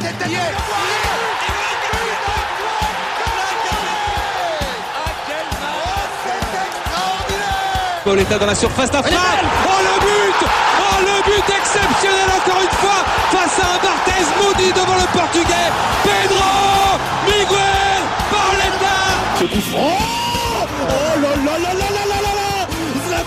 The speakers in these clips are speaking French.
tête d'Aniel Pauletta dans la surface d'affaire. Oh le but. Oh le but exceptionnel encore une fois face à un Barthez maudit devant le portugais. Pedro Miguel Pauletta Ce coup franc. Oh là là.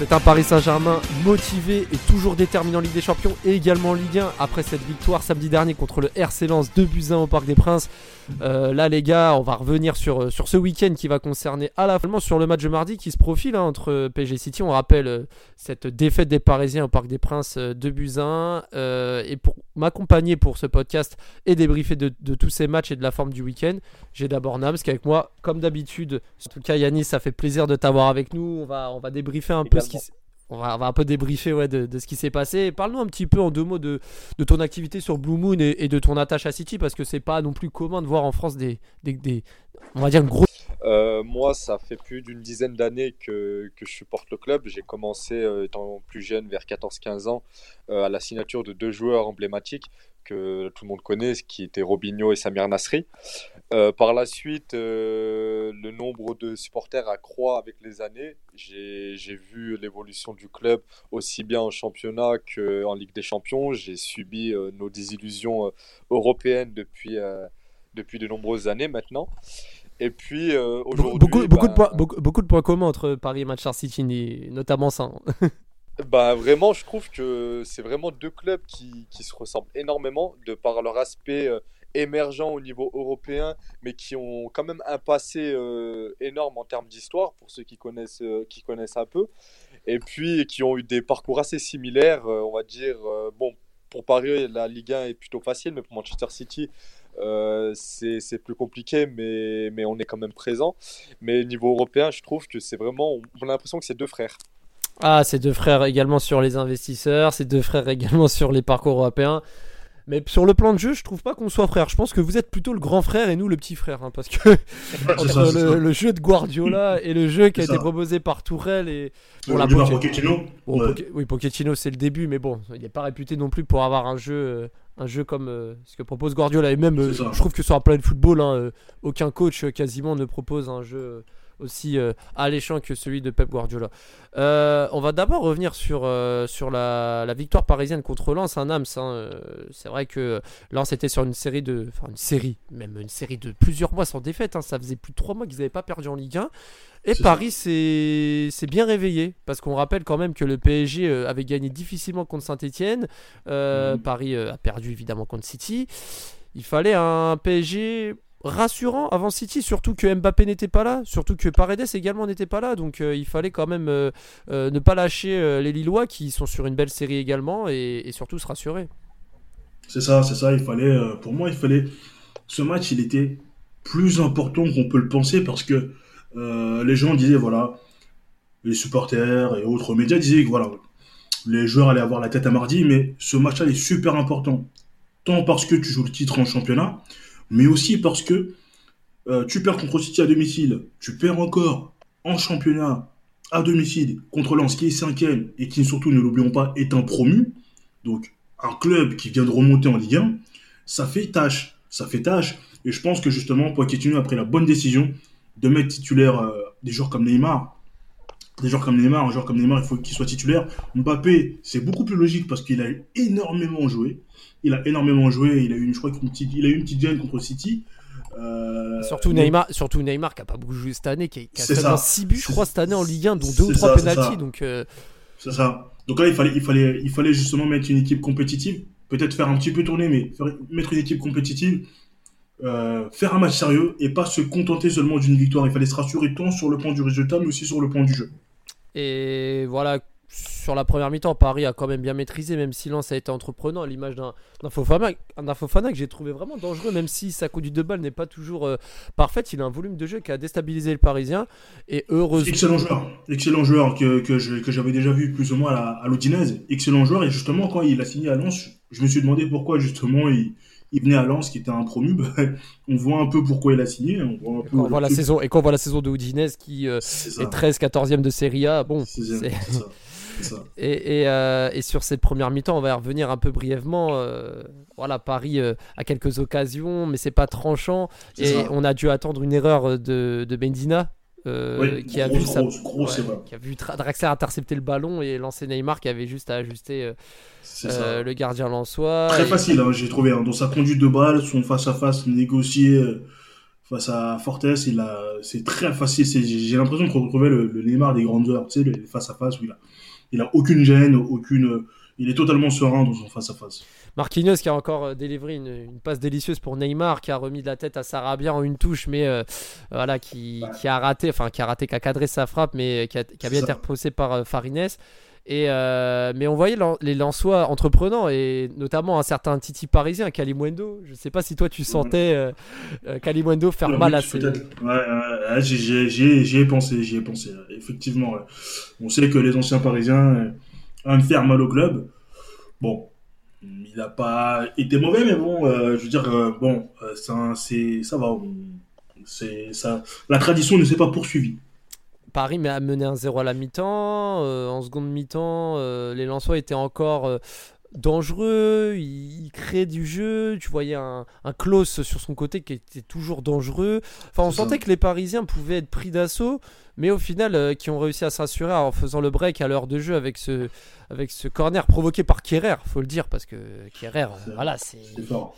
C'est un Paris Saint-Germain motivé et toujours déterminé en Ligue des Champions et également en Ligue 1 après cette victoire samedi dernier contre le RC Lens 2 buts 1 au Parc des Princes. Euh, là les gars, on va revenir sur, sur ce week-end qui va concerner à la fois sur le match de mardi qui se profile hein, entre PSG City. On rappelle euh, cette défaite des Parisiens au Parc des Princes euh, 2 buts 1. Euh, et pour m'accompagner pour ce podcast et débriefer de, de tous ces matchs et de la forme du week-end, j'ai d'abord Nams qui est avec moi comme d'habitude. En tout cas Yannis, ça fait plaisir de t'avoir avec nous. On va, on va débriefer un peu on va, un peu débriefer ouais, de, ce qui s'est passé. Parle-nous un petit peu en deux mots de, ton activité sur Blue Moon et, de ton attache à City parce que c'est pas non plus commun de voir en France des, des, on va dire. Euh, moi, ça fait plus d'une dizaine d'années que, je supporte le club. J'ai commencé euh, étant plus jeune, vers 14-15 ans, euh, à la signature de deux joueurs emblématiques que tout le monde connaît, qui étaient Robinho et Samir Nasri. Par la suite, le nombre de supporters accroît avec les années. J'ai vu l'évolution du club aussi bien en championnat qu'en Ligue des Champions. J'ai subi nos désillusions européennes depuis, depuis de nombreuses années maintenant. Et puis euh, aujourd'hui, Beaucoup, beaucoup, de points, beaucoup, beaucoup de points communs entre Paris et Manchester City, notamment ça. hein. Bah vraiment, je trouve que c'est vraiment deux clubs qui, qui se ressemblent énormément de par leur aspect euh, émergent au niveau européen, mais qui ont quand même un passé euh, énorme en termes d'histoire pour ceux qui connaissent, qui connaissent un peu, et puis qui ont eu des parcours assez similaires, on va dire. bon, pour Paris, la Ligue 1 est plutôt facile, mais pour Manchester City, euh, c'est c'est plus compliqué, mais, mais on est quand même présent. Mais niveau européen, je trouve que c'est vraiment, on a l'impression que c'est deux frères. Ah, c'est deux frères également sur les investisseurs, c'est deux frères également sur les parcours européens. Mais sur le plan de jeu, je trouve pas qu'on soit frères. Je pense que vous êtes plutôt le grand frère et nous le petit frère. hein, parce que entre ça, le, jeu de Guardiola et le jeu qui a été proposé par Tourelle et. Bon, la la Poche- Pochettino, Bon, ouais. Oui, Pochettino, c'est le début, mais bon, il n'est pas réputé non plus pour avoir un jeu, euh, un jeu comme euh, ce que propose Guardiola. Et même, euh, je trouve que sur un plan de football, hein, euh, aucun coach quasiment ne propose un jeu aussi euh, alléchant que celui de Pep Guardiola. Euh, on va d'abord revenir sur, euh, sur la, la victoire parisienne contre Lens, un hein, euh, c'est vrai que Lens était sur une série de, enfin une série, même une série de plusieurs mois sans défaite. hein. ça faisait plus de trois mois qu'ils n'avaient pas perdu en Ligue 1. Et Paris s'est bien réveillé parce qu'on rappelle quand même que le PSG avait gagné difficilement contre Saint-Etienne. Mhm. Paris a perdu évidemment contre City. Il fallait un PSG rassurant avant City, surtout que Mbappé n'était pas là, surtout que Paredes également n'était pas là. Donc euh, il fallait quand même euh, euh, ne pas lâcher les Lillois qui sont sur une belle série également et, et surtout se rassurer. C'est ça, c'est ça. Il fallait, pour moi, il fallait. Ce match, il était plus important qu'on peut le penser parce que les gens disaient, voilà, les supporters et autres médias disaient que voilà, les joueurs allaient avoir la tête à mardi, mais ce match-là est super important. Tant parce que tu joues le titre en championnat, mais aussi parce que euh, tu perds contre City à domicile, tu perds encore en championnat à domicile contre Lens qui est cinquième et qui surtout, ne l'oublions pas, est un promu. Donc un club qui vient de remonter en Ligue 1, ça fait tâche. Ça fait tâche. Et je pense que justement, Pochettino a pris la bonne décision de mettre titulaire euh, des joueurs comme Neymar. Des joueurs comme Neymar, un joueur comme Neymar, il faut qu'il soit titulaire. Mbappé, c'est beaucoup plus logique parce qu'il a énormément joué. Il a énormément joué. Il a eu, une, je crois, qu'une petite, il a eu une petite gêne contre City. Euh, surtout, mais- Neymar, surtout Neymar qui a pas beaucoup joué cette année, qui a, qui a seulement ça. 6 buts, je crois, cette année en Ligue 1, dont 2 ou c'est 3 ça, c'est pénalties. Donc euh, C'est ça. Donc là, il fallait, il fallait, il fallait justement mettre une équipe compétitive, peut-être faire un petit peu tourner, mais faire- mettre une équipe compétitive, euh, faire un match sérieux et pas se contenter seulement d'une victoire. Il fallait se rassurer tant sur le plan du résultat, mais aussi sur le plan du jeu. Et voilà, sur la première mi-temps, Paris a quand même bien maîtrisé, même si Lens a été entreprenant, à l'image d'un Fofana, un Fofana que j'ai trouvé vraiment dangereux, même si sa conduite de balle n'est pas toujours euh, parfaite. Il a un volume de jeu qui a déstabilisé le Parisien. Et heureusement. Excellent joueur, excellent joueur que, que j'avais déjà vu plus ou moins à, à. Excellent joueur et justement quand il a signé à Lens, je me suis demandé pourquoi justement il, il venait à Lens, qui était un promu. Bah, on voit un peu pourquoi il a signé. On voit un Et peu quand on voit la truc. saison et quand on voit la saison de Udinese qui euh, est 13 14e de Serie A, bon, C'est c'est- c'est ça. C'est ça. Et, et, euh, et sur cette première mi-temps, on va y revenir un peu brièvement. euh, voilà, Paris euh, a quelques occasions, mais c'est pas tranchant. Et ça. on a dû attendre une erreur de, de Benzina. Oui, qui a vu sa- grosse, grosse ouais, erreur. qui a vu Tra- Draxler intercepter le ballon et lancer Neymar qui avait juste à ajuster euh, euh, le gardien lensois. Très Et- facile, hein, j'ai trouvé. hein. Dans sa conduite de balle, son face-à-face négocié euh, face à Fortes, il a... c'est très facile. J'ai l'impression de retrouver le, le Neymar des grandes heures, tu sais, le face-à-face où il a, il a aucune gêne, aucune. Il est totalement serein dans son face-à-face. Marquinhos qui a encore euh, délivré une, une passe délicieuse pour Neymar, qui a remis de la tête à Sarabia en une touche, mais euh, voilà, qui, Ouais. qui a raté, enfin qui a raté, qui a cadré sa frappe, mais qui a, qui a C'est bien été repoussé par euh, Farines. Et euh, mais on voyait les Lensois entreprenants et notamment un certain Titi parisien, Kalimundo. Je sais pas si toi tu sentais euh, Kalimundo faire mal à ses. Ouais, j'y- ai pensé, j'y ai pensé. Effectivement, on sait que les anciens Parisiens euh, aiment faire mal au club. Bon, il n'a pas été mauvais, mais bon, euh, je veux dire, euh, bon, euh, ça, c'est, ça va. ça. La tradition ne s'est pas poursuivie. Paris a mené un 0 à la mi-temps. euh, en seconde mi-temps, euh, les Lensois étaient encore euh, dangereux. Ils, ils créaient du jeu. Tu voyais un, un Klaus sur son côté qui était toujours dangereux. Enfin, on sentait que les Parisiens pouvaient être pris d'assaut, mais au final, euh, qui ont réussi à se rassurer en faisant le break à l'heure de jeu avec ce, avec ce corner provoqué par Kerrer, faut le dire, parce que Kerrer, euh, voilà, c'est. C'est fort.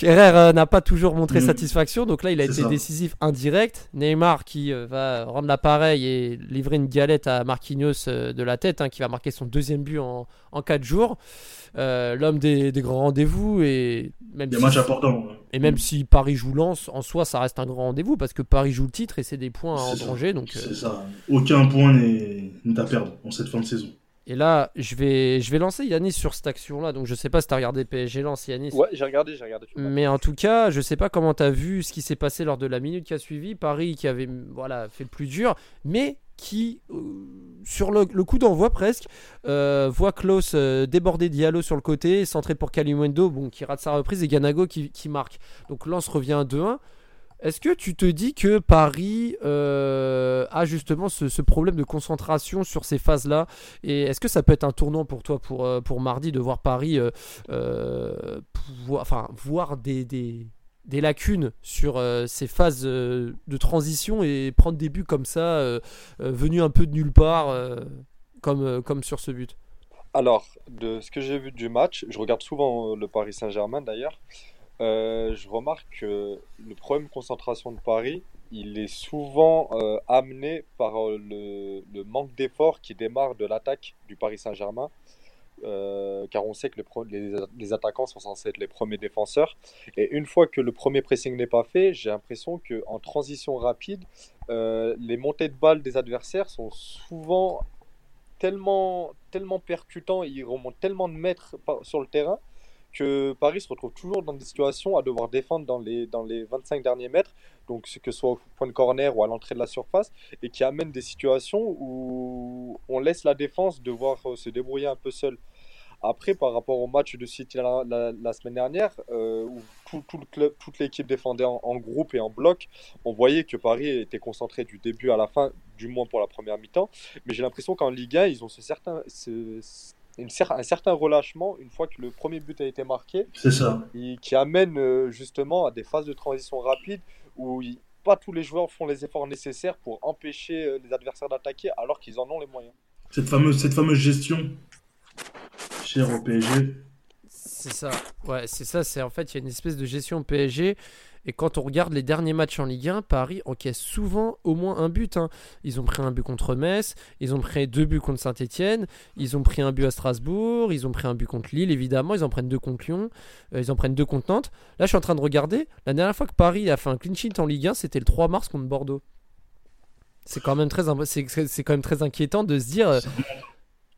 Kerrer euh, n'a pas toujours montré Mm. satisfaction, donc là il a été ça. décisif indirect. Neymar qui euh, va rendre l'appareil et livrer une galette à Marquinhos euh, de la tête, hein, qui va marquer son deuxième but en, en 4 jours. Euh, L'homme des, des grands rendez-vous et même, Des si, matchs importants. et même si Paris joue Lens, en soi ça reste un grand rendez-vous parce que Paris joue le titre et c'est des points à engranger. Donc, euh, C'est ça. Aucun point n'est à perdre en cette fin de saison. Et là je vais, je vais lancer Yanis sur cette action-là, donc je sais pas si tu as regardé PSG Lens Yanis. Ouais, j'ai regardé, j'ai regardé. Mais en tout cas, je sais pas comment tu as vu ce qui s'est passé lors de la minute qui a suivi. Paris qui avait voilà, fait le plus dur, mais qui, euh, sur le, le coup d'envoi presque, euh, voit Klaus euh, déborder Diallo sur le côté, centré pour Kalimundo, bon, qui rate sa reprise, et Ganago qui, qui marque. Donc Lens revient à 2-1. Est-ce que tu te dis que Paris euh, a justement ce, problème de concentration sur ces phases-là? Et est-ce que ça peut être un tournant pour toi pour, euh, mardi de voir Paris euh, voir des, lacunes sur ces phases de transition et prendre des buts comme ça, venus un peu de nulle part, comme, sur ce but? Alors, de ce que j'ai vu du match, je regarde souvent le Paris Saint-Germain d'ailleurs, euh, je remarque que le problème de concentration de Paris, il est souvent euh, amené par euh, le, manque d'effort qui démarre de l'attaque du Paris Saint-Germain. Car on sait que les, attaquants sont censés être les premiers défenseurs. Et une fois que le premier pressing n'est pas fait, j'ai l'impression qu'en transition rapide, les montées de balles des adversaires sont souvent tellement, tellement percutants, ils remontent tellement de mètres sur le terrain que Paris se retrouve toujours dans des situations à devoir défendre dans les, dans les 25 derniers mètres, donc que ce soit au point de corner ou à l'entrée de la surface, et qui amène des situations où on laisse la défense devoir euh, se débrouiller un peu seul. Après, par rapport au match de City la, semaine dernière, euh, où tout, le club, toute l'équipe défendait en, groupe et en bloc, on voyait que Paris était concentré du début à la fin, du moins pour la première mi-temps. Mais j'ai l'impression qu'en Ligue 1, ils ont ce certain, ce- une cer- un certain relâchement une fois que le premier but a été marqué, C'est ça. et qui amène euh, justement à des phases de transition rapide où il- pas tous les joueurs font les efforts nécessaires pour empêcher euh, les adversaires d'attaquer alors qu'ils en ont les moyens. Cette fameuse, cette fameuse gestion chère au PSG. C'est ça. Ouais, c'est ça. C'est en fait, il y a une espèce de gestion au PSG. Et quand on regarde les derniers matchs en Ligue 1, Paris encaisse souvent au moins un but. hein. Ils ont pris un but contre Metz, ils ont pris deux buts contre Saint-Etienne, ils ont pris un but à Strasbourg, ils ont pris un but contre Lille, évidemment, ils en prennent deux contre Lyon, euh, ils en prennent deux contre Nantes. Là, je suis en train de regarder. La dernière fois que Paris a fait un clean sheet en Ligue 1, c'était le 3 mars contre Bordeaux. C'est quand, même très imp- c'est- c'est c'est quand même très inquiétant de se dire. euh,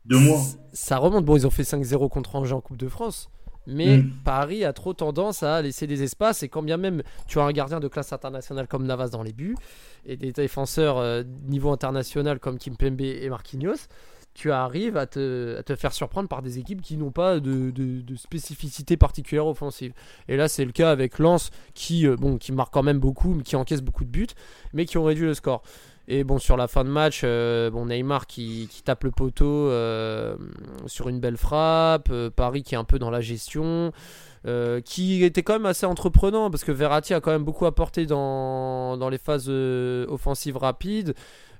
Deux mois. ça remonte. Bon, ils ont fait 5-0 contre Angers en Coupe de France. Mais Mm. Paris a trop tendance à laisser des espaces. Et quand bien même tu as un gardien de classe internationale comme Navas dans les buts, et des défenseurs euh, niveau international comme Kimpembe et Marquinhos, tu arrives à te, à te faire surprendre par des équipes qui n'ont pas de, de, de spécificité particulière offensive. Et là, c'est le cas avec Lens qui, euh, bon, qui marque quand même beaucoup, mais qui encaisse beaucoup de buts, mais qui ont réduit le score. Et bon, sur la fin de match, euh, bon, Neymar qui, qui tape le poteau euh, sur une belle frappe, euh, Paris qui est un peu dans la gestion, qui était quand même assez entreprenant parce que Verratti a quand même beaucoup apporté dans, dans les phases offensives rapides.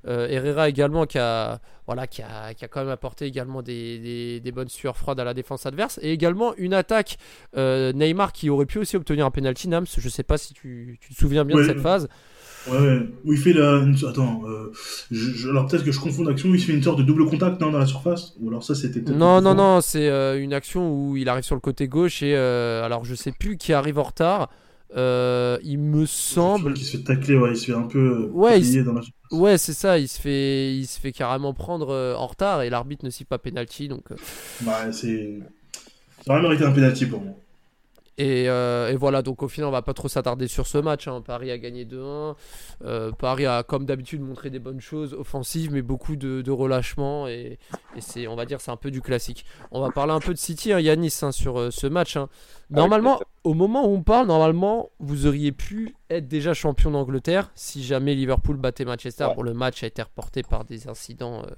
Herrera également qui a, voilà, qui, a, qui a quand même apporté également des, des, des bonnes sueurs froides à la défense adverse. Et également une attaque Neymar qui aurait pu aussi obtenir un penalty Nams. Je sais pas si tu, tu te souviens bien de cette phase. Ouais, ouais. Où il fait la. une- Attends, euh, je- je- alors peut-être que je confonds d'action, où il fait une sorte de double contact non, dans la surface Ou alors ça c'était peut-être. Non, non, non, c'est euh, une action où il arrive sur le côté gauche et euh, alors je sais plus qui arrive en retard. Il me semble. Qui se fait tacler, ouais, il se fait un peu. Ouais, il plier dans la Ouais, c'est ça. Il se fait, il se fait carrément prendre en retard et l'arbitre ne siffle pas penalty. Donc, Ouais, c'est. Ça aurait mérité un penalty pour moi. Et, euh, et voilà. Donc au final, on va pas trop s'attarder sur ce match. hein. Paris a gagné 2-1. Euh, Paris a, comme d'habitude, montré des bonnes choses offensives, mais beaucoup de, de relâchement et, et c'est, on va dire, c'est un peu du classique. On va parler un peu de City, hein, Yanis, hein, sur euh, ce match. hein. Normalement, plaisir. au moment où on parle, normalement, vous auriez pu être déjà champion d'Angleterre si jamais Liverpool battait Manchester. Ouais. Bon, le match a été reporté par des incidents euh,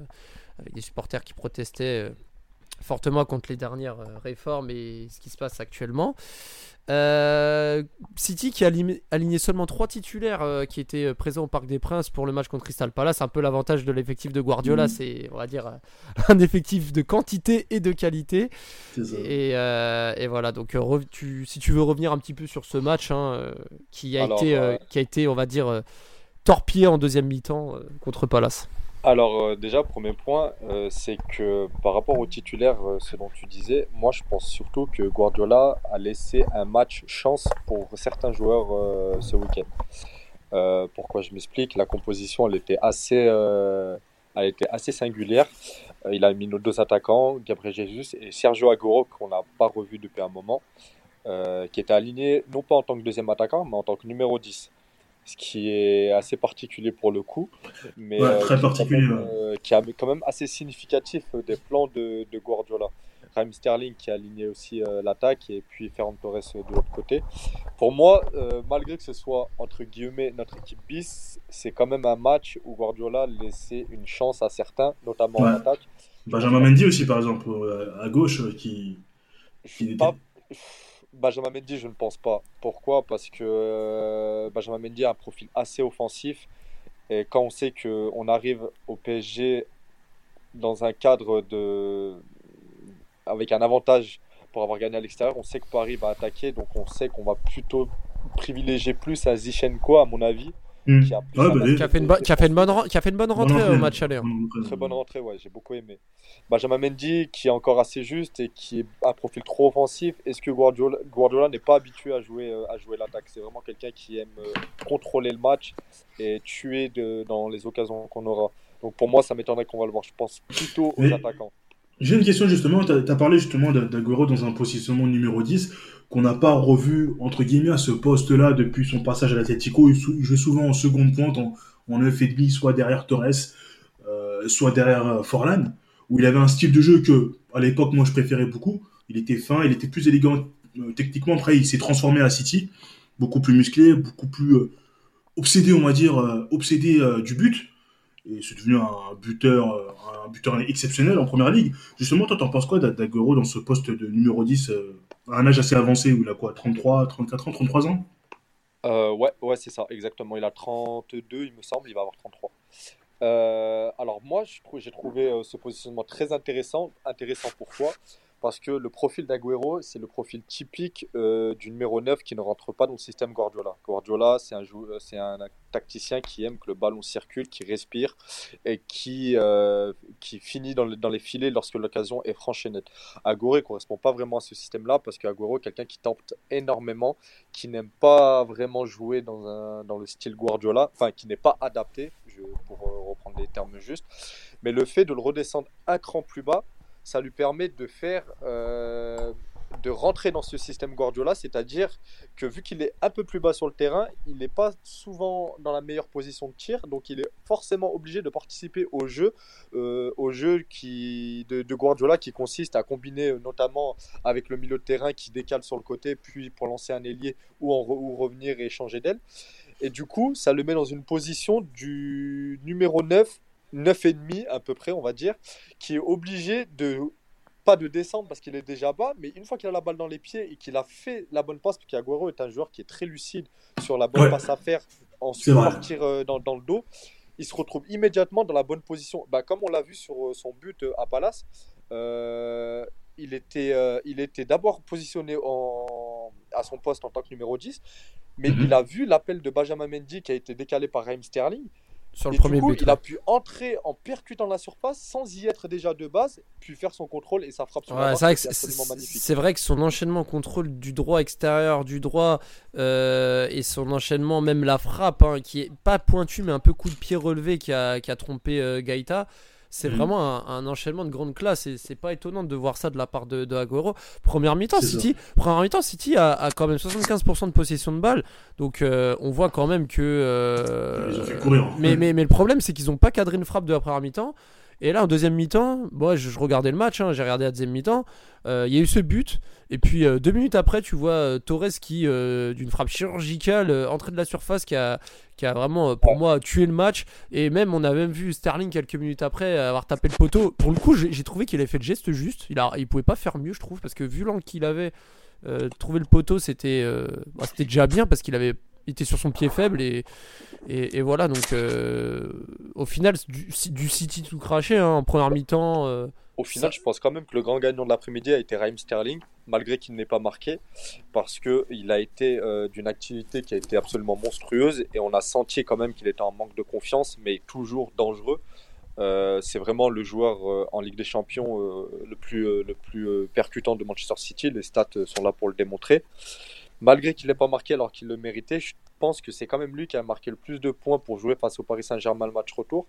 avec des supporters qui protestaient fortement contre les dernières euh, réformes et ce qui se passe actuellement. Euh, City qui a aligné, seulement trois titulaires euh, qui étaient présents au Parc des Princes pour le match contre Crystal Palace. Un peu l'avantage de l'effectif de Guardiola, Mhm. c'est on va dire un effectif de quantité et de qualité. Et, euh, et voilà, donc tu- si tu veux revenir un petit peu sur ce match hein, qui, a Alors, été, qui a été, on va dire, torpillé en deuxième mi-temps contre Palace. Alors euh, déjà, premier point, euh, c'est que par rapport au titulaire, euh, ce dont tu disais, moi je pense surtout que Guardiola a laissé un match chance pour certains joueurs ce week-end. Pourquoi je m'explique? La composition, elle était assez, était singulière. Il a mis nos deux attaquants, Gabriel Jesus et Sergio Aguero, qu'on n'a pas revu depuis un moment, qui étaient alignés non pas en tant que deuxième attaquant, mais en tant que numéro 10. Ce qui est assez particulier pour le coup, mais Ouais, euh, très qui est quand particulier, même, euh, qui est quand même assez significatif euh, des plans de, de Guardiola. Raheem Sterling qui a aligné aussi euh, l'attaque et puis Ferran Torres de l'autre côté. Pour moi, malgré que ce soit entre guillemets notre équipe bis, c'est quand même un match où Guardiola laissait une chance à certains, notamment en Ouais. attaque. Benjamin Mendy aussi, par exemple, à gauche, qui. Était- pas... Benjamin Mendy, je ne pense pas. Pourquoi? Parce que euh, Benjamin Mendy a un profil assez offensif. Et quand on sait qu'on arrive au PSG dans un cadre de... avec un avantage pour avoir gagné à l'extérieur, on sait que Paris va attaquer. Donc on sait qu'on va plutôt privilégier plus à Zichenko, à mon avis. Qui a Ouais, bah, Qui fait une, bo- qui a fait une bonne, qui a fait une bonne rentrée au match aller. hein. Très bonne rentrée, ouais, j'ai beaucoup aimé. Benjamin Mendy, qui est encore assez juste et qui est un profil trop offensif. Est-ce que Guardiola, Guardiola n'est pas habitué à jouer, euh, à jouer l'attaque? C'est vraiment quelqu'un qui aime euh, contrôler le match et tuer de- dans les occasions qu'on aura. Donc pour moi, ça m'étonnerait qu'on va le voir. Je pense plutôt aux Mais- attaquants. J'ai une question justement, tu as, parlé justement d'A- d'Aguero dans un positionnement numéro 10 qu'on n'a pas revu entre guillemets à ce poste-là depuis son passage à l'Atletico. Il, il joue souvent en seconde pointe, en, en 9,5, soit derrière Torres, euh, soit derrière euh, Forlan, où il avait un style de jeu que à l'époque moi je préférais beaucoup. Il était fin, il était plus élégant euh, techniquement. Après il s'est transformé à City, beaucoup plus musclé, beaucoup plus obsédé on va dire, obsédé du but. Et c'est devenu un buteur, un buteur exceptionnel en première ligue. Justement, toi, t'en penses quoi d'A- d'Aguero dans ce poste de numéro 10 euh, à un âge assez avancé où il a quoi 33, 34 ans, 33 ans? Euh, ouais, ouais, c'est ça, exactement. Il a 32, il me semble, il va avoir 33. Euh, alors moi, j'ai trouvé euh, ce positionnement très intéressant. Intéressant pourquoi? Parce que le profil d'Aguero, c'est le profil typique euh, du numéro 9 qui ne rentre pas dans le système Guardiola. Guardiola, c'est un, jou- euh, c'est un tacticien qui aime que le ballon circule, qui respire et qui, euh, qui finit dans, le- dans les filets lorsque l'occasion est franche et nette. Aguero ne correspond pas vraiment à ce système-là parce qu'Aguero est quelqu'un qui tente énormément, qui n'aime pas vraiment jouer dans, un, dans le style Guardiola, enfin qui n'est pas adapté, pour reprendre les termes justes. Mais le fait de le redescendre un cran plus bas, ça lui permet de faire, euh, de rentrer dans ce système Guardiola, c'est-à-dire que vu qu'il est un peu plus bas sur le terrain, il n'est pas souvent dans la meilleure position de tir, donc il est forcément obligé de participer au jeu, euh, au jeu qui, de, Guardiola qui consiste à combiner euh, notamment avec le milieu de terrain qui décale sur le côté, puis pour lancer un ailier ou, ou revenir et changer d'aile. Et du coup, ça le met dans une position du numéro 9, 9,5 à peu près, on va dire, qui est obligé de pas de descendre parce qu'il est déjà bas, mais une fois qu'il a la balle dans les pieds et qu'il a fait la bonne passe, parce qu'Aguero est un joueur qui est très lucide sur la bonne passe à faire, ensuite partir euh, dans, dans, le dos, il se retrouve immédiatement dans la bonne position. Bah, comme on l'a vu sur euh, son but euh, à Palace, il était, il était d'abord positionné en, à son poste en tant que numéro 10, mais mhm. il a vu l'appel de Benjamin Mendy qui a été décalé par Raheem Sterling sur le premier but. Il a pu entrer en percutant la surface sans y être déjà de base, puis faire son contrôle et sa frappe sur la C'est vrai que son enchaînement contrôle du droit extérieur, du droit euh, et son enchaînement, même la frappe, hein, qui est pas pointu mais un peu coup de pied relevé qui a, qui a trompé euh, Gaïta. C'est mhm. vraiment un, enchaînement de grande classe et c'est pas étonnant de voir ça de la part de, de Agüero. Première mi-temps, City, première mi-temps, City a, quand même 75% de possession de balle, donc euh, on voit quand même que. Euh, mais, mais, mais, le problème, c'est qu'ils ont pas cadré une frappe de la première mi-temps. Et là, en deuxième mi-temps, moi, je, regardais le match, hein, j'ai regardé la deuxième mi-temps. Euh, il y a eu ce but. Et puis, euh, deux minutes après, tu vois euh, Torres qui, d'une frappe chirurgicale, entrée de la surface, qui a, qui a vraiment, pour moi, tué le match. Et même, on a même vu Sterling quelques minutes après avoir tapé le poteau. Pour le coup, j'ai trouvé qu'il avait fait le geste juste. Il, a, il pouvait pas faire mieux, je trouve, parce que vu l'angle qu'il avait, trouver le poteau, c'était bah, c'était déjà bien parce qu'il avait il était sur son pied faible et, et, voilà donc euh, au final du, City tout craché hein, en première mi-temps. Euh, au final, je pense quand même que le grand gagnant de l'après-midi a été Raheem Sterling, malgré qu'il n'ait pas marqué, parce qu'il a été euh, d'une activité qui a été absolument monstrueuse et on a senti quand même qu'il était en manque de confiance, mais toujours dangereux. c'est vraiment le joueur en Ligue des Champions le plus, le plus percutant de Manchester City. Les stats sont là pour le démontrer malgré qu'il n'ait pas marqué alors qu'il le méritait, je pense que c'est quand même lui qui a marqué le plus de points pour jouer face au Paris Saint-Germain le match retour.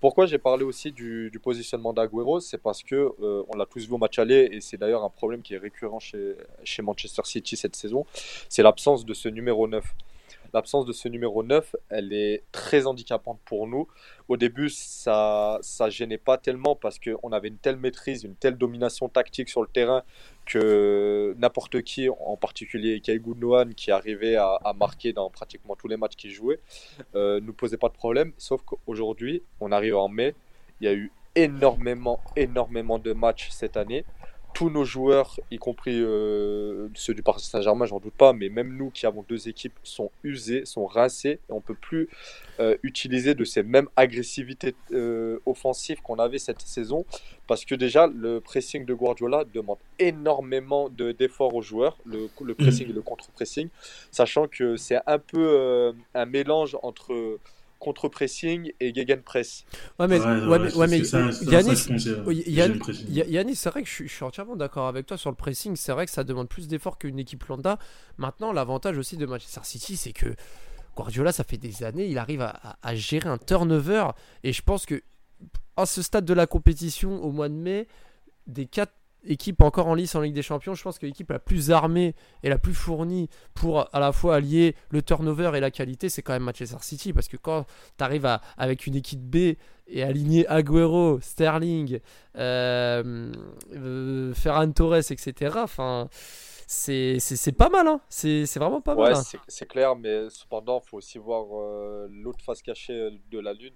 Pourquoi j'ai parlé aussi du, positionnement d'Aguero C'est parce que euh, on l'a tous vu au match aller et c'est d'ailleurs un problème qui est récurrent chez, chez Manchester City cette saison, c'est l'absence de ce numéro 9 l'absence de ce numéro 9, elle est très handicapante pour nous. Au début, ça ça gênait pas tellement parce qu'on avait une telle maîtrise, une telle domination tactique sur le terrain que n'importe qui, en particulier Kai Gundogan, qui arrivait à, marquer dans pratiquement tous les matchs qu'il jouait, euh, nous posait pas de problème. Sauf qu'aujourd'hui, on arrive en mai, il y a eu énormément, énormément de matchs cette année tous nos joueurs, y compris euh, ceux du Paris Saint-Germain, j'en doute pas, mais même nous qui avons deux équipes, sont usés, sont rincés, et on peut plus euh, utiliser de ces mêmes agressivités euh, offensives qu'on avait cette saison, parce que déjà le pressing de Guardiola demande énormément d'efforts aux joueurs, le, le pressing et le contre-pressing, sachant que c'est un peu un mélange entre contre-pressing et gegenpress. Ouais, mais, ouais, mais, Yannis, c'est vrai que je suis, entièrement d'accord avec toi sur le pressing. C'est vrai que ça demande plus d'efforts qu'une équipe lambda. Maintenant, l'avantage aussi de Manchester City, c'est que Guardiola, ça fait des années, il arrive à, à, gérer un turnover. Et je pense que à ce stade de la compétition, au mois de mai, des quatre équipe encore en lice en Ligue des Champions, je pense que l'équipe la plus armée et la plus fournie pour à la fois allier le turnover et la qualité, c'est quand même Manchester City. Parce que quand tu arrives avec une équipe B et aligner Agüero, Sterling, euh, euh, Ferran Torres, etc., enfin c'est pas mal, hein. c'est vraiment pas mal. Hein. C'est clair, mais cependant, il faut aussi voir euh, l'autre face cachée de la Lune.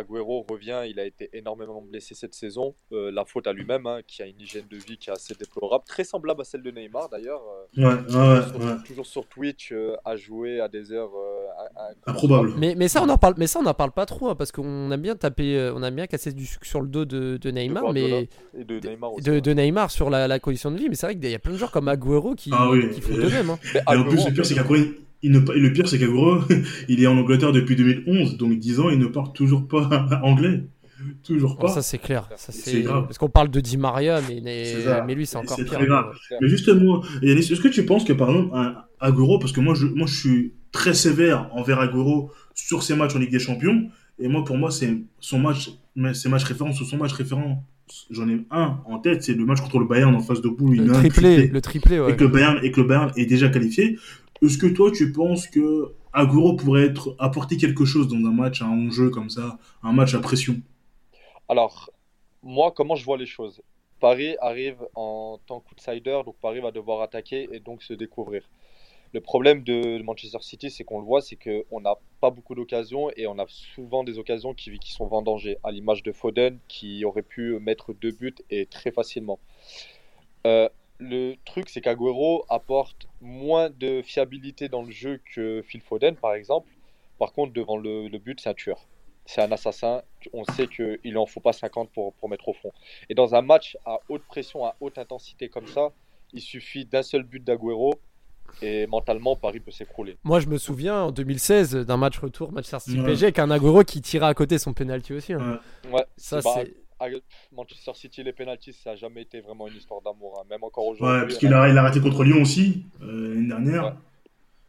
Agüero revient, il a été énormément blessé cette saison. Euh, la faute à lui-même, hein, qui a une hygiène de vie qui est assez déplorable, très semblable à celle de Neymar d'ailleurs. Euh, toujours, sur Twitch, euh, à jouer à des heures improbables. Mais, mais, ça, on en parle, mais ça, on en parle pas trop, hein, parce qu'on aime bien taper, on aime bien casser du sucre sur le dos de, Neymar, mais et de Neymar, aussi, de, Neymar sur la, condition de vie. Mais c'est vrai qu'il y a plein de joueurs comme Agüero qui, ah qui font de même. Hein. Et en plus, le pire, c'est qu'Agüero il ne, le pire, c'est qu'Agüero, il est en Angleterre depuis 2011, donc 10 ans, il ne parle toujours pas anglais. Toujours pas. ça, c'est clair. Ça, c'est grave. Parce qu'on parle de Di Maria, mais, mais, lui, c'est encore pire. Très grave. Mais justement, est-ce que tu penses que, par exemple, Agüero, parce que moi je, moi, je suis très sévère envers Agüero sur ses matchs en Ligue des Champions, et moi, pour moi, c'est son match, ses matchs référents, son match référent j'en ai un en tête, c'est le match contre le Bayern en face de poule. Le triplé, le triplé, ouais. Et que le Bayern, et que le Bayern est déjà qualifié. Est-ce que toi, tu penses que Agüero pourrait être, apporter quelque chose dans un match, un enjeu comme ça, un match à pression? Alors, moi, comment je vois les choses? Paris arrive en tant qu'outsider, donc Paris va devoir attaquer et donc se découvrir. Le problème de Manchester City, c'est qu'on le voit, c'est qu'on n'a pas beaucoup d'occasions et on a souvent des occasions qui, sont vendangées, à l'image de Foden qui aurait pu mettre deux buts et très facilement. Euh, le truc, c'est qu'Aguero apporte moins de fiabilité dans le jeu que Phil Foden, par exemple. Par contre, devant le, le but, c'est un tueur c'est un assassin. On sait qu'il n'en faut pas 50 pour, pour mettre au fond. Et dans un match à haute pression, à haute intensité comme ça, il suffit d'un seul but d'Aguero et mentalement Paris peut s'écrouler. Moi je me souviens en 2016 d'un match retour Manchester City PSG avec un Aguero qui tirait à côté son penalty aussi. Hein. Ouais. ça c'est Manchester City les penalties ça a jamais été vraiment une histoire d'amour hein. même encore aujourd'hui. Ouais parce qu'il a, il a raté contre Lyon aussi euh, l'année dernière.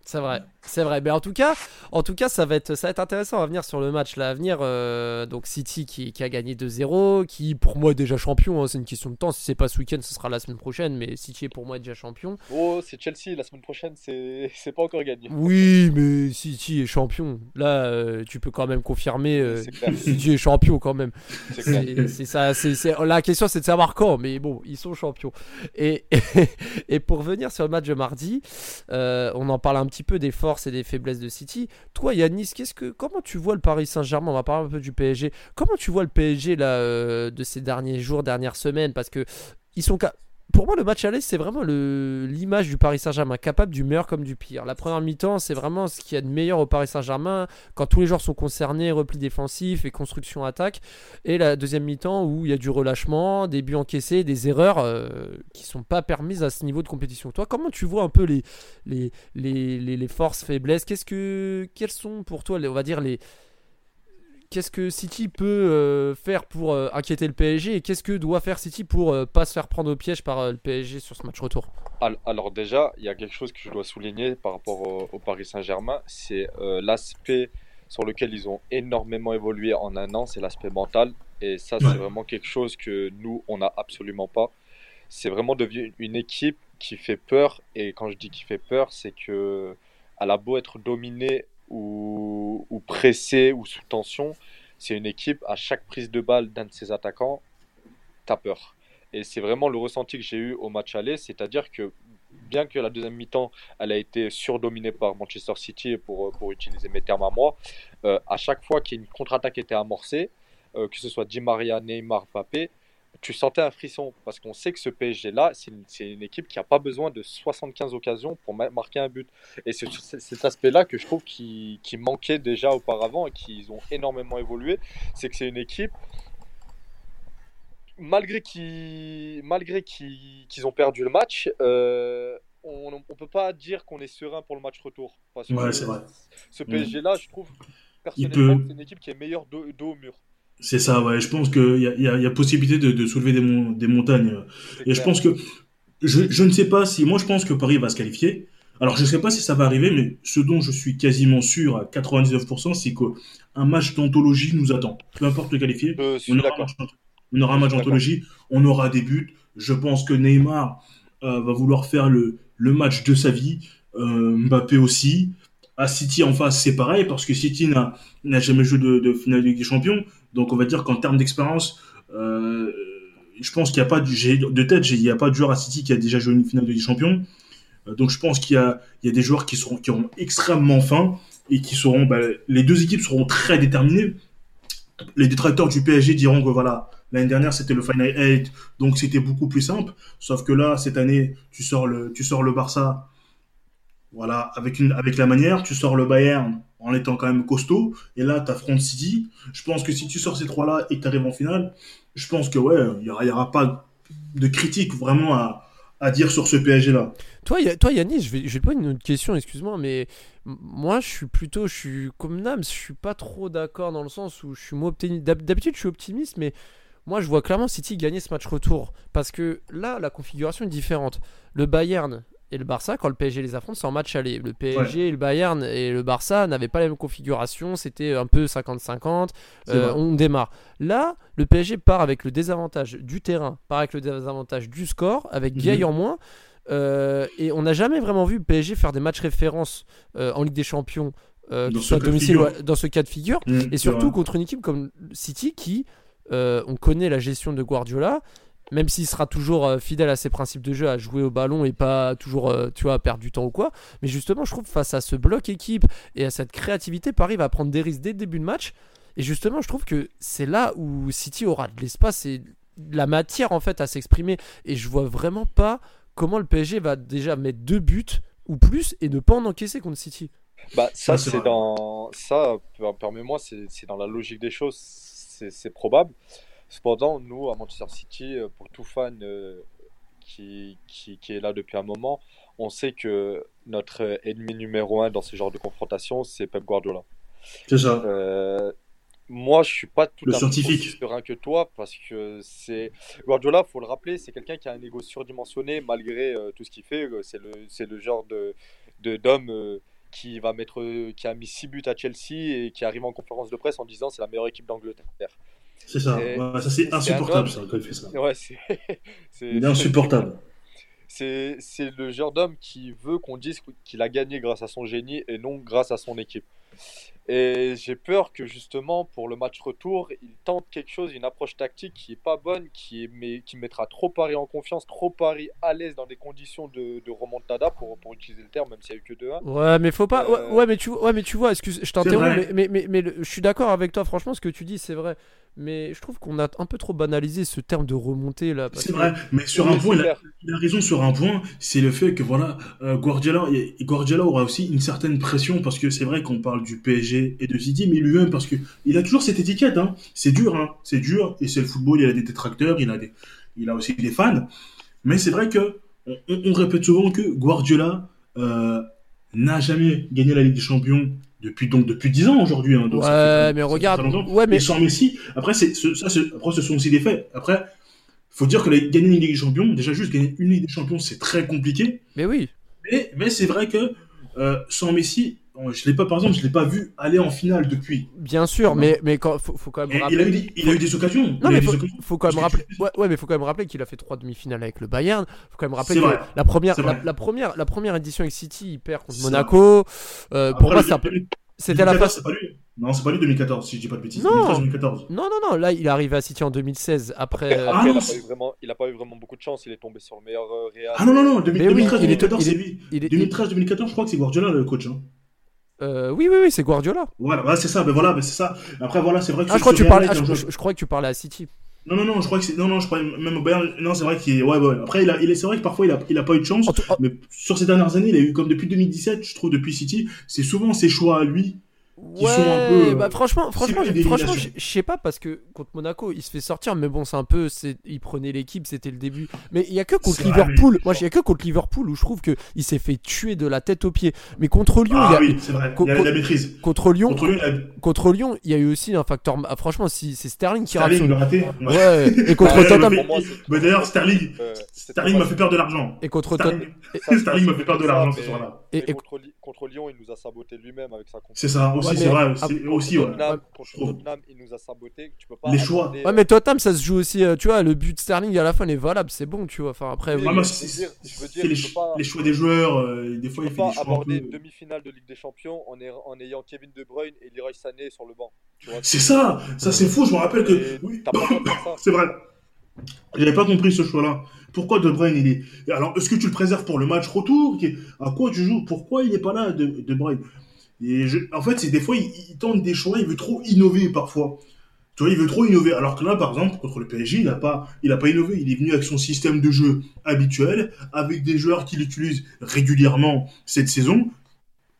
C'est vrai, c'est vrai. Mais en tout cas, en tout cas, ça va être, ça va être intéressant à venir sur le match là à venir. Euh, donc City qui, qui, a gagné 2-0, qui pour moi est déjà champion. Hein, c'est une question de temps. Si c'est pas ce week-end, ce sera la semaine prochaine. Mais City est pour moi déjà champion. Oh, c'est Chelsea la semaine prochaine. C'est, c'est pas encore gagné. Oui, mais City est champion. Là, euh, tu peux quand même confirmer. Euh, City est champion quand même. C'est, ça. C'est, la question, c'est de savoir quand. Mais bon, ils sont champions. Et et, pour venir sur le match de mardi, on en parle un petit peu des forces et des faiblesses de City. Toi, Yanis, qu'est-ce que, comment tu vois le Paris Saint-Germain? On va parler un peu du PSG. Comment tu vois le PSG euh, de ces derniers jours, dernières semaines? Parce que ils sont pour moi, le match aller, c'est vraiment l'image du Paris Saint-Germain, capable du meilleur comme du pire. La première mi-temps, c'est vraiment ce qu'il y a de meilleur au Paris Saint-Germain, quand tous les joueurs sont concernés, repli défensif et construction-attaque. Et la deuxième mi-temps, où il y a du relâchement, des buts encaissés, des erreurs euh, qui sont pas permises à ce niveau de compétition. Toi, comment tu vois un peu les, les, forces, faiblesses? Qu'est-ce que, Quelles sont pour toi, on va dire, les qu'est-ce que City peut euh, faire pour euh, inquiéter le PSG et qu'est-ce que doit faire City pour euh, pas se faire prendre au piège par le PSG sur ce match retour? Alors déjà, il y a quelque chose que je dois souligner par rapport au, Paris Saint-Germain, c'est l'aspect sur lequel ils ont énormément évolué en un an, c'est l'aspect mental. Et ça c'est vraiment quelque chose que nous on n'a absolument pas. C'est vraiment devenu une équipe qui fait peur. Et quand je dis qui fait peur, c'est que à la beau être dominée ou, ou pressé ou sous tension, c'est une équipe, à chaque prise de balle d'un de ses attaquants, t'as peur. Et c'est vraiment le ressenti que j'ai eu au match aller, c'est-à-dire que bien que la deuxième mi-temps, elle a été surdominée par Manchester City, pour, pour utiliser mes termes à moi, euh, à chaque fois qu'une contre-attaque était amorcée, euh, que ce soit Di Maria, Neymar, Papé, tu sentais un frisson parce qu'on sait que ce PSG-là, c'est une, équipe qui n'a pas besoin de 75 occasions pour marquer un but. Et c'est cet aspect-là que je trouve qui, manquait déjà auparavant et qu'ils ont énormément évolué. C'est que c'est une équipe, malgré qu'ils malgré qu'ils ont perdu le match, euh, on ne peut pas dire qu'on est serein pour le match retour. Parce ouais, vrai. Ce PSG-là, je trouve personnellement, c'est une équipe qui est meilleure dos au mur. C'est ça, ouais. Je pense qu'il y a, y, a, y a possibilité de, de soulever des, des montagnes. Et je pense que je, je ne sais pas si moi je pense que Paris va se qualifier. Alors je ne sais pas si ça va arriver, mais ce dont je suis quasiment sûr à 99%, c'est qu'un match d'anthologie nous attend. Peu importe le qualifié, on, aura un match, on, aura un match d'anthologie, on aura des buts. Je pense que Neymar euh, va vouloir faire le, le match de sa vie, euh, Mbappé aussi. À City en face, c'est pareil, parce que City n'a jamais joué de, de finale de Ligue des Champions. Donc on va dire qu'en termes d'expérience, euh, je pense qu'il n'y a pas de, tête, il n'y a pas de joueur à City qui a déjà joué une finale de Ligue des Champions. Euh, donc je pense qu'il y a, des joueurs qui seront auront extrêmement faim et qui seront, bah, les deux équipes seront très déterminées. Les détracteurs du PSG diront que voilà, l'année dernière c'était le Final 8, donc c'était beaucoup plus simple. Sauf que là, cette année, tu sors le, tu sors le Barça, voilà, avec avec la manière, tu sors le Bayern, en étant quand même costaud. Et là, tu affrontes City. Je pense que si tu sors ces trois-là et que tu arrives en finale, je pense que ouais, il n'y aura, y aura pas de critique vraiment à, dire sur ce PSG-là. Toi, toi Yannis, je vais, je te poser une autre question, excuse-moi, mais moi, je suis plutôt, je suis comme Nams, je suis pas trop d'accord dans le sens où je suis optimiste. D'habitude, je suis optimiste, mais moi, je vois clairement City gagner ce match retour. Parce que là, la configuration est différente. Le Bayern et le Barça, quand le PSG les affronte, c'est en match aller. Le PSG, le Bayern et le Barça n'avaient pas la même configuration, c'était un peu 50-50, euh, on démarre. Là, le PSG part avec le désavantage du terrain, part avec le désavantage du score, avec mmh. en moins. Euh, et on n'a jamais vraiment vu le PSG faire des matchs références euh, en Ligue des Champions, euh, soit domicile dans ce cas de figure, mmh, et surtout contre une équipe comme City qui, on connaît la gestion de Guardiola, même s'il sera toujours fidèle à ses principes de jeu, à jouer au ballon et pas toujours, tu vois, à perdre du temps ou quoi. Mais justement, je trouve face à ce bloc équipe et à cette créativité, Paris va prendre des risques dès le début de match. Et justement, je trouve que c'est là où City aura de l'espace et de la matière en fait à s'exprimer. Et je vois vraiment pas comment le PSG va déjà mettre deux buts ou plus et ne pas en encaisser contre City bah, ça, c'est dans ça, permets-moi, c'est dans la logique des choses, c'est probable. Cependant, nous, à Manchester City, euh, pour tout fan euh, qui, qui, qui, est là depuis un moment, on sait que notre ennemi numéro un dans ce genre de confrontation, c'est Pep Guardiola. C'est ça. Euh, moi, je suis pas tout le à scientifique. serein que toi parce que c'est Guardiola, faut le rappeler, c'est quelqu'un qui a un ego surdimensionné malgré euh, tout ce qu'il fait. C'est le, c'est le genre de, d'homme euh, qui va mettre, qui a mis 6 buts à Chelsea et qui arrive en conférence de presse en disant c'est la meilleure équipe d'Angleterre. C'est ça. ça c'est insupportable ça quand il fait ça. Ouais, c'est, c'est... insupportable. C'est, c'est le genre d'homme qui veut qu'on dise qu'il a gagné grâce à son génie et non grâce à son équipe. Et j'ai peur que justement pour le match retour, il tente quelque chose, une approche tactique qui est pas bonne, qui, est, mais, qui mettra trop Paris en confiance, trop Paris à l'aise dans des conditions de, de remontada pour, pour utiliser le terme, même s'il n'y a eu que 2-1. Ouais, mais faut pas. Ouais, euh, mais tu, ouais, mais tu vois, excuse, je t'interromps, mais, mais, mais, je suis d'accord avec toi, franchement, ce que tu dis, c'est vrai mais je trouve qu'on a un peu trop banalisé ce terme de remontée là. C'est vrai, mais sur un point, il a, raison sur un point, c'est le fait que voilà, euh, Guardiola, Guardiola aura aussi une certaine pression parce que c'est vrai qu'on parle du PSG et de City, mais lui-même parce que il a toujours cette étiquette, hein. C'est dur, hein. C'est dur et c'est le football, il a des détracteurs, il a des, il a aussi des fans, mais c'est vrai que on, répète souvent que Guardiola euh, n'a jamais gagné la Ligue des Champions depuis donc depuis 10 ans aujourd'hui hein, ouais mais regarde. ouais mais sans Messi après c'est ça après ce sont aussi des faits. Après faut dire que gagner une Ligue des Champions déjà juste gagner une Ligue des Champions c'est très compliqué. Mais oui. Mais mais c'est vrai que euh, sans Messi je l'ai pas par exemple je l'ai pas vu aller en finale depuis bien sûr mais mais quand faut, faut quand même rappeler il a eu, il a eu des occasions non mais faut, quand même rappeler ouais, ouais, mais faut quand même rappeler qu'il a fait trois demi-finales avec le Bayern faut quand même rappeler que la première la, première la première édition avec City il perd contre Monaco euh, pour moi c'est un peu c'était la phase non, c'est pas lui 2014, si je dis pas de bêtises. Non. 2014. non, non, non, là il est arrivé à City en 2016. Après, euh, ah, il, a pas eu vraiment, il a pas eu vraiment beaucoup de chance, il est tombé sur le meilleur euh, Real. Ah non, non, non, 2013-2014, c'est lui. 2013-2014, je crois que c'est Guardiola le coach. Hein. Euh, oui, oui, oui, c'est Guardiola. Voilà, c'est ça, mais voilà, c'est ça. Après, voilà, c'est vrai que. Ah, je crois, que tu parlais, ah, je, crois que tu parlais à City. Non, non, non, je crois que c'est. Non, non, je crois même au Bayern. Non, c'est vrai qu'il. Ouais, ouais. Après, il a... il est... c'est vrai que parfois, il a... il a pas eu de chance. Mais sur ces dernières années, il a eu, comme depuis 2017, je trouve, depuis City, c'est souvent ses choix à lui ouais, bah franchement, franchement, franchement, je sais pas parce que contre Monaco, il se fait sortir, mais bon, c'est un peu, c'est, il prenait l'équipe, c'était le début. Mais il y a que contre Liverpool, moi, il y a que contre Liverpool où je trouve que il s'est fait tuer de la tête aux pieds. Mais contre Lyon, ah, il y a, oui, c'est vrai. il y a la maîtrise. Contre Lyon, contre Lyon, il y a eu aussi un facteur. Ah, franchement, si c'est Sterling qui rate. Sterling raté. Ouais. Et contre Tottenham. Mais d'ailleurs, Sterling, euh, Sterling m'a fait peur de l'argent. Et contre Tottenham. Sterling m'a fait peur de l'argent ce soir-là. Et contre Lyon, il nous a saboté lui-même avec sa. C'est ça aussi, c'est vrai aussi, ouais. Tottenham, il nous a saboté. Tu peux pas les choix. Ouais, mais Tottenham, ça se joue aussi. Euh, tu vois, le but de Sterling à la fin est valable, c'est bon, tu vois. Enfin, après, c'est les, choix des joueurs. Euh, des fois, il fait des choix. aborder une demi-finale de Ligue des Champions en, en ayant Kevin De Bruyne et Leroy Sané sur le banc. C'est ça, ça c'est fou. Je me rappelle que. c'est vrai. J'avais pas compris ce choix-là. Pourquoi De Bruyne il est Alors est-ce que tu le préserves pour le match retour? À quoi tu joues? Pourquoi il n'est pas là De, de Bruyne? Et en fait, c'est des fois, il, tente des choix, il veut trop innover parfois. Tu vois, il veut trop innover. Alors que là, par exemple, contre le PSG, il n'a pas, il a pas innové. Il est venu avec son système de jeu habituel, avec des joueurs qu'il utilise régulièrement cette saison.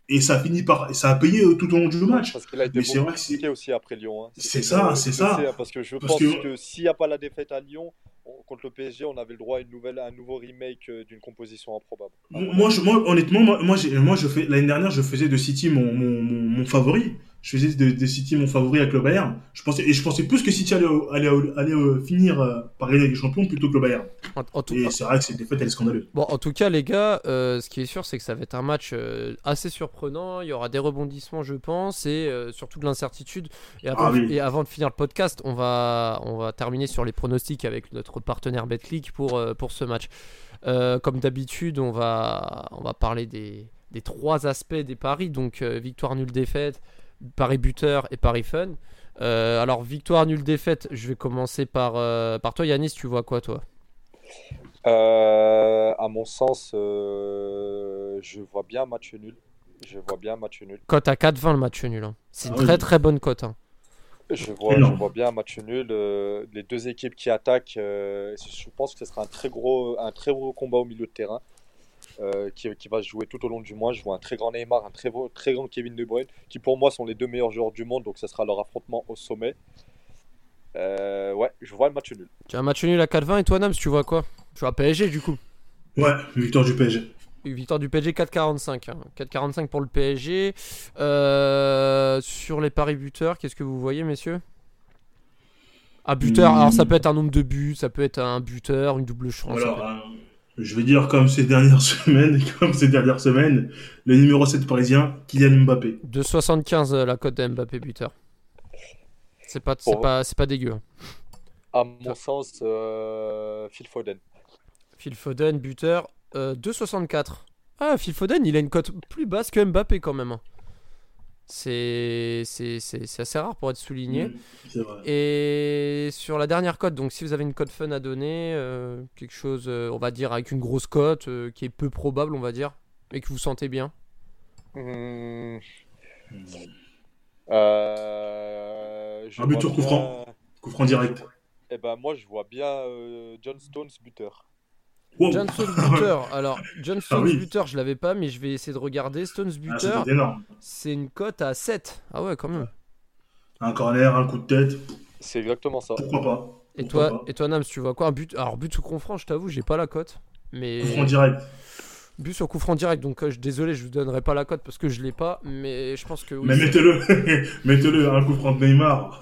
Et ça a fini par, ça a payé euh, tout au long du match. Parce qu'il a été Mais c'est vrai que c'est aussi après Lyon. Hein. C'est ça, c'est ça. Parce que je pense que, s'il n'y a pas la défaite à Lyon, on- contre le PSG, on avait le droit à, une nouvelle, un nouveau remake euh, d'une composition improbable. Moi, honnêtement, moi, moi, je fais l'année dernière, je faisais de City mon, mon, mon favori. Je faisais de, de City mon favori avec le Bayern. Je pensais et je pensais plus que City allait allait, euh, finir euh, par gagner les champions plutôt que le Bayern. En, en tout, Et c'est vrai que cette défaite elle est scandaleuse. bon, en tout cas, les gars, euh, ce qui est sûr, c'est que ça va être un match euh, assez surprenant. Il y aura des rebondissements, je pense, et euh, surtout de l'incertitude. Et, avant Ah oui. et avant de finir le podcast, on va, on va terminer sur les pronostics avec notre partenaire BetClick pour, pour ce match. Comme d'habitude, on va, on va parler des, des trois aspects des paris. Donc, victoire, nulle, défaite, pari buteur et pari fun. Euh, alors, victoire, nulle, défaite, je vais commencer par, euh, par toi, Yanis. Tu vois quoi, toi? Euh, à mon sens, euh, je vois bien un match nul. Je vois bien un match nul. Cote à 4-20 le match nul. hein. C'est une Ah oui. très très bonne cote. hein. Je vois, je Énorme. vois bien un match nul. euh, les deux équipes qui attaquent, euh, je pense que ce sera un très gros, un très gros combat au milieu de terrain euh, qui, qui va se jouer tout au long du mois. Je vois un très grand Neymar, un très, beau- très grand Kevin De Bruyne, qui pour moi sont les deux meilleurs joueurs du monde, donc ce sera leur affrontement au sommet. Euh, ouais, je vois le match nul. Tu as un match nul à 4-20 et toi, Nams, tu vois quoi? Tu vois PSG du coup. Ouais, victoire du PSG. Victoire du PSG 4-45. hein. 4-45 pour le PSG. Euh, sur les paris buteurs, qu'est-ce que vous voyez, messieurs? Un buteur, Hmm. alors ça peut être un nombre de buts, ça peut être un buteur, une double chance. ça Alors, peut être- je vais dire comme ces dernières semaines, comme ces dernières semaines, le numéro 7 parisien, Kylian Mbappé. 2,75 euh, la cote de Mbappé buteur. C'est pas, c'est pas, c'est pas dégueu. hein. À mon sens, euh, Phil Foden. Phil Foden, buteur, euh, 2,64. Ah, Phil Foden, il a une cote plus basse que Mbappé quand même. C'est c'est- c'est- c'est assez rare pour être souligné. Mm. Et sur la dernière cote, donc si vous avez une cote fun à donner, euh, quelque chose, euh, on va dire, avec une grosse cote, euh, qui est peu probable, on va dire, et que vous sentez bien. Hmm, Mm. euh, je Un but sur coup bien- franc. Coup franc direct. Eh ben moi je vois bien euh, John Stones buteur. Wow. John Stones buteur. Alors, John Stones Ah oui. buteur, je l'avais pas, mais je vais essayer de regarder. Stones Ah, énorme. c'est une cote à 7. Ah ouais, quand même. Un corner, un coup de tête, C'est exactement ça. pourquoi pas. Et Pourquoi toi, pas. et toi, Nams, tu vois quoi Un but Alors, but sous coup franc, je t'avoue, j'ai pas la cote. Mais Coup franc direct. but sur coup franc direct, donc euh, je- désolé, je vous donnerai pas la cote parce que je l'ai pas, mais je pense que oui. Mais mettez-le, mettez-le, un coup franc de Neymar.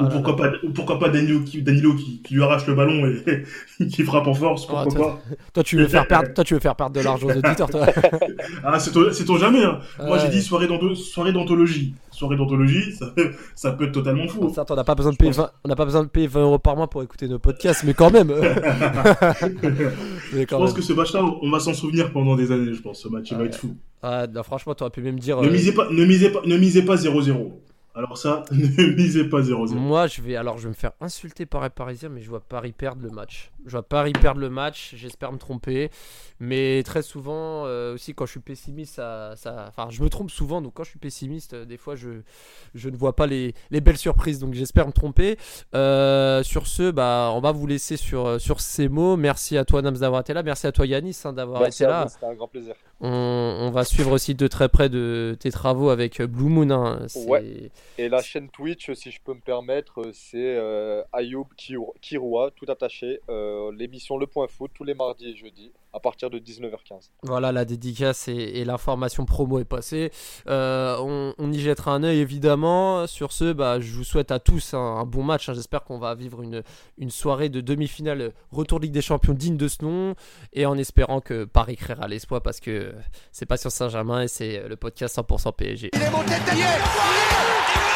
Ou pourquoi pas, ou pourquoi pas Danilo qui, Danilo qui, qui lui arrache le ballon et qui frappe en force, pourquoi Ah, toi- pas. Toi, tu veux faire perdre, toi, tu veux faire perdre de l'argent aux auditeurs, toi. Ah, c'est ton, jamais, hein. Moi, Ouais. j'ai dit soirée d'anthologie. Soirée d'anthologie, ça, ça peut être totalement fou. Certes, on n'a pas besoin de payer 20, on pas besoin de payer 20 euros par mois pour écouter nos podcasts, mais quand même. Mais Je pense même. que ce match-là, on va s'en souvenir pendant des années, je pense. Ce match, il va Ouais. être fou. Ah, non, franchement, t'aurais pu même dire. Ne euh, misez pas, ne misez pas, ne misez pas 0-0. Alors ça, ne misez pas 0-0. Moi, je vais alors je vais me faire insulter par les Parisiens, mais je vois Paris perdre le match. Je vois Paris perdre le match. J'espère me tromper, mais très souvent euh, aussi quand je suis pessimiste, ça, ça, enfin, je me trompe souvent. Donc quand je suis pessimiste, euh, des fois je, je ne vois pas les, les belles surprises. Donc j'espère me tromper. Euh, sur ce, bah, on va vous laisser sur sur ces mots. Merci à toi Nams d'avoir été là. Merci à toi Yanis hein, d'avoir été là. c'était un grand plaisir. On, on va suivre aussi de très près de tes travaux avec Blue Moon. hein. Ouais. Et la chaîne Twitch, si je peux me permettre, c'est euh, Ayoub Kiroua, tout attaché. euh, L'émission Le Point Foot tous les mardis et jeudis à partir de 19h15. Voilà, la dédicace et, et l'information promo est passée. Euh, on, on y jettera un œil évidemment. Sur ce, bah, je vous souhaite à tous un, un bon match. hein. J'espère qu'on va vivre une, une soirée de demi-finale retour Ligue des Champions digne de ce nom. Et en espérant que Paris créera l'espoir parce que c'est pas sur Saint-Germain et c'est le podcast 100% PSG. Il est monté de